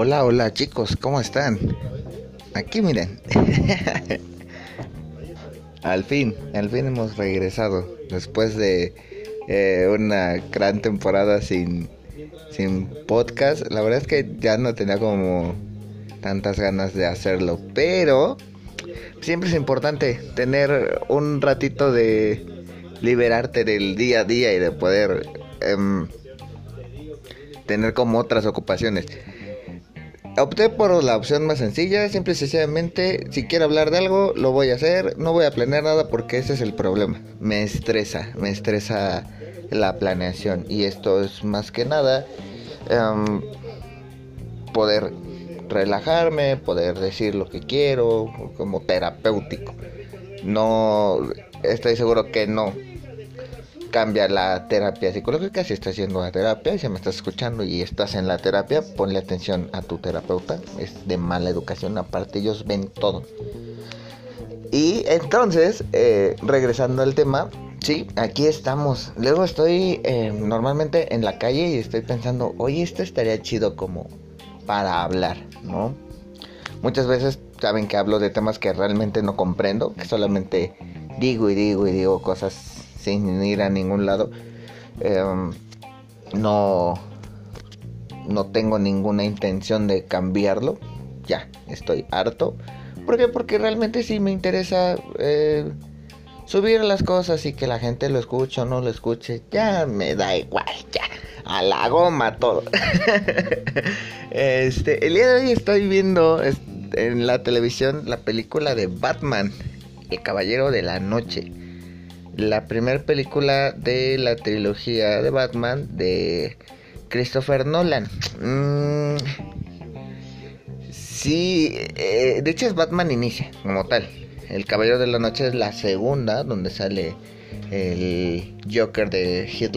Hola, hola chicos, ¿cómo están? Aquí miren. al fin, al fin hemos regresado después de eh, una gran temporada sin, sin podcast. La verdad es que ya no tenía como tantas ganas de hacerlo, pero siempre es importante tener un ratito de liberarte del día a día y de poder em, tener como otras ocupaciones. Opté por la opción más sencilla, simple y sencillamente, si quiero hablar de algo, lo voy a hacer, no voy a planear nada porque ese es el problema. Me estresa, me estresa la planeación y esto es más que nada em, poder relajarme, poder decir lo que quiero, como terapéutico. No estoy seguro que no cambia la terapia psicológica. Si estás haciendo la terapia si me estás escuchando y estás en la terapia, ponle atención a tu terapeuta. Es de mala educación, aparte ellos ven todo. Y entonces, eh, regresando al tema, sí, aquí estamos. Luego estoy eh, normalmente en la calle y estoy pensando, oye, esto estaría chido como para hablar, ¿no? Muchas veces saben que hablo de temas que realmente no comprendo, que solamente digo y digo y digo cosas sin ir a ningún lado. Em, no, no tengo ninguna intención de cambiarlo. Ya, estoy harto. ¿Por qué? Porque realmente sí me interesa eh, subir las cosas y que la gente lo escuche o no lo escuche. Ya me da igual, ya. A la goma todo. este, el día de hoy estoy viendo en la televisión la película de Batman, El Caballero de la Noche la primera película de la trilogía de Batman de Christopher Nolan. Mm, sí, eh, de hecho es Batman Inicia como tal. El Caballero de la Noche es la segunda, donde sale el Joker de Heath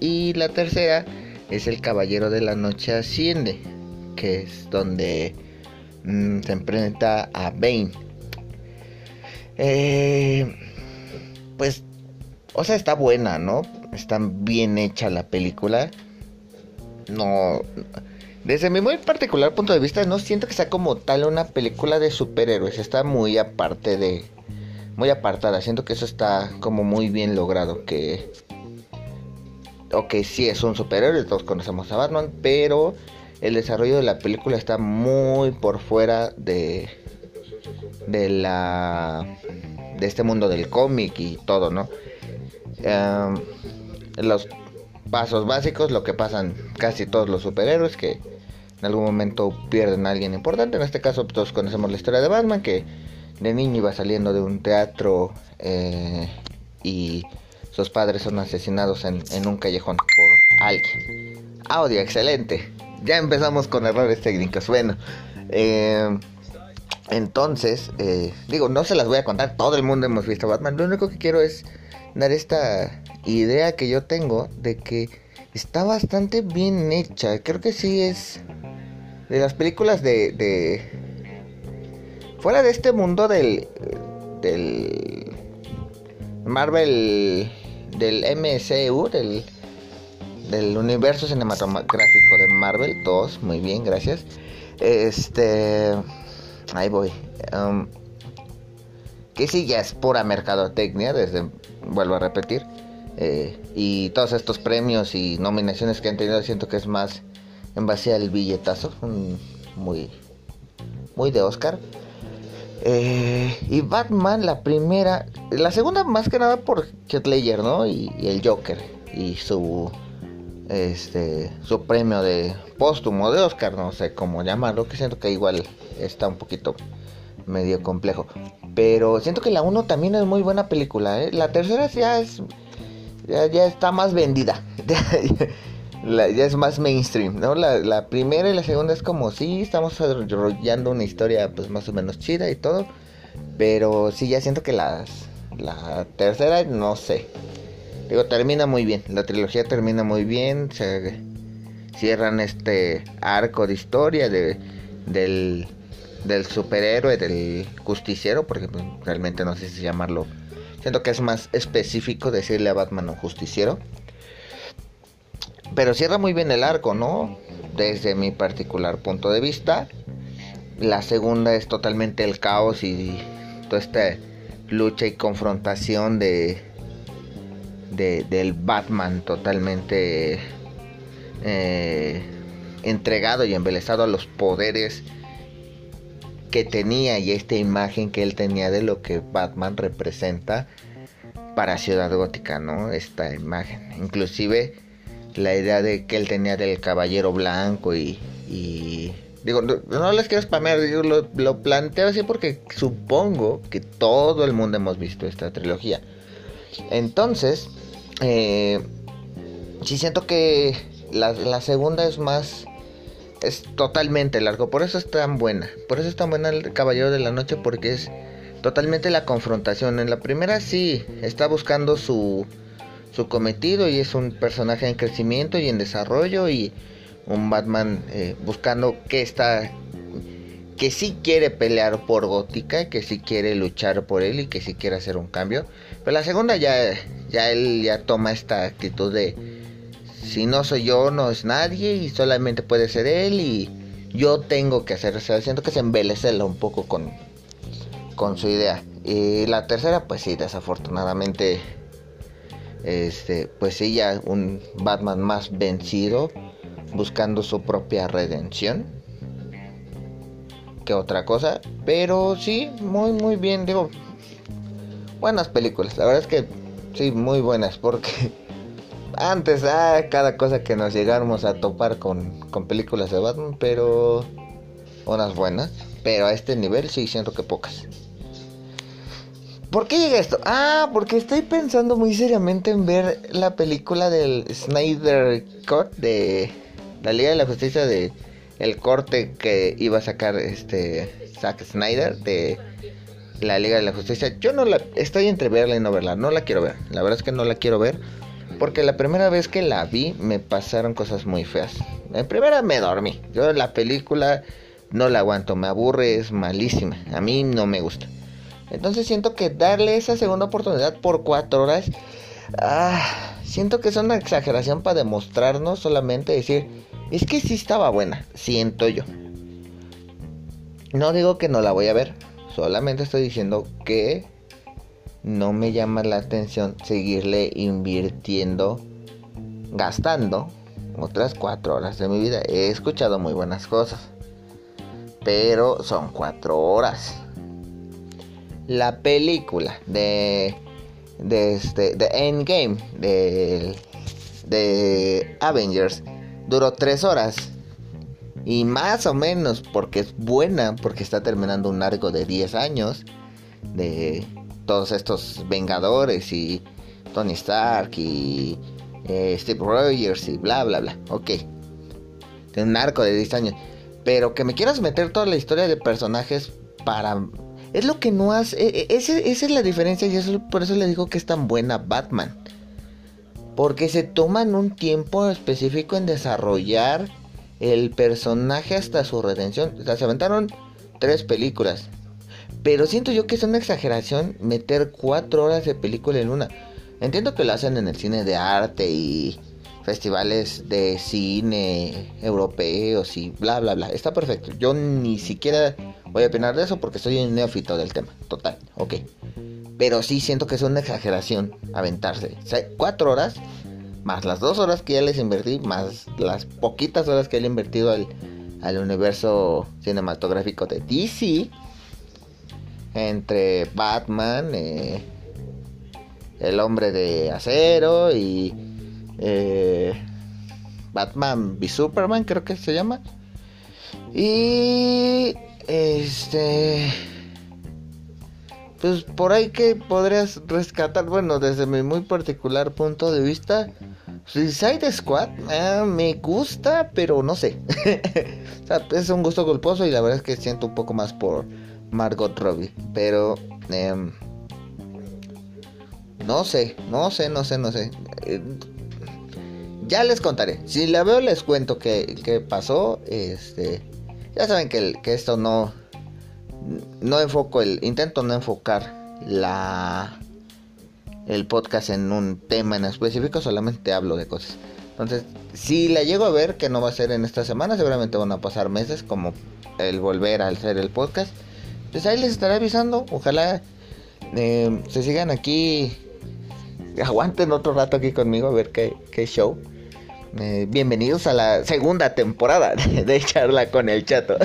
Y la tercera es El Caballero de la Noche Asciende, que es donde mm, se enfrenta a Bane. Eh, pues, o sea, está buena, ¿no? Está bien hecha la película. No, desde mi muy particular punto de vista, no siento que sea como tal una película de superhéroes. Está muy aparte de, muy apartada. Siento que eso está como muy bien logrado. Que, ok, sí es un superhéroe, todos conocemos a Batman, pero el desarrollo de la película está muy por fuera de, de la de este mundo del cómic y todo, ¿no? Em, los pasos básicos, lo que pasan casi todos los superhéroes que en algún momento pierden a alguien importante. En este caso, todos conocemos la historia de Batman, que de niño iba saliendo de un teatro eh, y sus padres son asesinados en, un callejón por alguien. Audio, excelente. Ya empezamos con errores técnicos. Bueno, eh, entonces, eh, digo, no se las voy a contar, todo el mundo hemos visto Batman, lo único que quiero es dar esta idea que yo tengo de que está bastante bien hecha, creo que sí es de las películas de... de fuera de este mundo del... del... Marvel... del MCU, del... del universo cinematográfico de Marvel, todos, muy bien, gracias. Este Ahí voy. Que sí, ya es pura mercadotecnia, desde, vuelvo a repetir. Eh, y todos estos premios y nominaciones que han tenido, siento que es más en base al billetazo, muy, muy de Oscar. Eh, y Batman, la primera, la segunda más que nada por Heath Ledger, ¿no? Y, y, el Joker y su, este, su premio de póstumo de Oscar, no sé cómo llamarlo, que siento que igual está un poquito medio complejo. Pero siento que la 1 también es muy buena película. ¿eh? La tercera ya es. Ya, está más vendida. ya es más mainstream, ¿no? La, primera y la segunda es como, sí, estamos desarrollando una historia pues más o menos chida y todo. Pero sí, ya siento que las, la tercera, no sé. Digo, termina muy bien. La trilogía termina muy bien. Se cierran este arco de historia de, del del superhéroe, del justiciero, porque realmente no sé si llamarlo. Siento que es más específico decirle a Batman un justiciero. Pero cierra muy bien el arco, ¿no? desde mi particular punto de vista. La segunda es totalmente el caos y toda esta lucha y confrontación de, de del Batman totalmente eh, entregado y embelesado a los poderes que tenía y esta imagen que él tenía de lo que Batman representa para Ciudad Gótica, ¿no? Esta imagen. Inclusive la idea de que él tenía del caballero blanco y... digo, no, les quiero spamear, lo, lo, planteo así porque supongo que todo el mundo hemos visto esta trilogía. Entonces, eh, sí siento que la segunda es más es totalmente largo. Por eso es tan buena. Por eso es tan buena el Caballero de la Noche. Porque es totalmente la confrontación. En la primera sí está buscando su, su cometido. Y es un personaje en crecimiento y en desarrollo. Y un Batman eh, buscando que está. Que sí quiere pelear por Gótica. Que sí quiere luchar por él. Y que sí quiere hacer un cambio. Pero la segunda ya, ya él ya toma esta actitud de si no soy yo, no es nadie y solamente puede ser él y yo tengo que hacer, o siento que se embelezela un poco con, con su idea. Y la tercera, pues sí, desafortunadamente, este, pues sí, ya un Batman más vencido, buscando su propia redención que otra cosa. Pero sí, muy, muy bien, digo, buenas películas. La verdad es que sí, muy buenas, porque antes, ah, cada cosa que nos llegáramos a topar con, con películas de Batman, pero unas buenas. Pero a este nivel sí siento que pocas. ¿Por qué llega esto? Ah, porque estoy pensando muy seriamente en ver la película del Snyder Cut de la Liga de la Justicia de el corte que iba a sacar este Zack Snyder de la Liga de la Justicia. Yo no la estoy entre verla y no verla, no la quiero ver. La verdad es que no la quiero ver porque la primera vez que la vi me pasaron cosas muy feas. En primera me dormí. Yo la película no la aguanto, me aburre, es malísima. A mí no me gusta. Entonces siento que darle esa segunda oportunidad por cuatro horas, ah, siento que es una exageración para demostrarnos solamente decir, es que sí estaba buena, siento yo. No digo que no la voy a ver, solamente estoy diciendo que no me llama la atención seguirle invirtiendo, gastando otras cuatro horas de mi vida. He escuchado muy buenas cosas, pero son cuatro horas. La película de de este de Endgame de, de Avengers duró tres horas y más o menos porque es buena porque está terminando un arco de 10 años de todos estos Vengadores y Tony Stark y eh, Steve Rogers y bla bla bla. Ok. De un arco de 10 años. Pero que me quieras meter toda la historia de personajes para... Es lo que no hace... E, e, esa es la diferencia y eso, por eso le digo que es tan buena Batman. Porque se toman un tiempo específico en desarrollar el personaje hasta su redención. O sea, se aventaron tres películas. Pero siento yo que es una exageración meter cuatro horas de película en una. Entiendo que lo hacen en el cine de arte y festivales de cine europeos y bla bla bla. Está perfecto. Yo ni siquiera voy a opinar de eso porque soy un neófito del tema. Total, ok. Pero sí siento que es una exageración aventarse. O cuatro horas, más las dos horas que ya les invertí, más las poquitas horas que he invertido al, al universo cinematográfico de DC entre Batman, eh, el hombre de acero y eh, Batman v Superman, creo que se llama. Y este pues por ahí que podrías rescatar, bueno, desde mi muy particular punto de vista, Suicide Squad eh, me gusta, pero no sé. o sea, es un gusto culposo y la verdad es que siento un poco más por Margot Robbie. Pero em, no sé, no sé, no sé, no sé. Eh, ya les contaré. Si la veo les cuento qué, pasó. Este, ya saben que, que esto no no enfoco el intento no enfocar la el podcast en un tema en específico, solamente hablo de cosas. Entonces, si la llego a ver, que no va a ser en esta semana, seguramente van a pasar meses como el volver a hacer el podcast. Pues ahí les estaré avisando. Ojalá eh, se sigan aquí. Aguanten otro rato aquí conmigo a ver qué, show. Eh, bienvenidos a la segunda temporada de charla con el chato.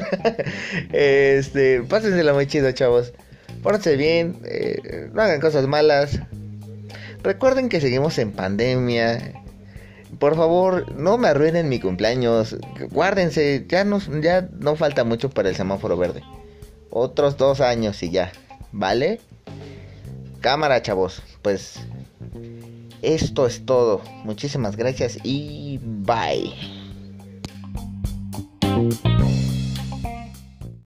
este, pásensela muy chido, chavos. Pórtense bien, eh, no hagan cosas malas. Recuerden que seguimos en pandemia. Por favor, no me arruinen mi cumpleaños. Guárdense, ya no, ya no falta mucho para el semáforo verde. Otros dos años y ya, ¿vale? Cámara, chavos. Pues esto es todo. Muchísimas gracias y bye.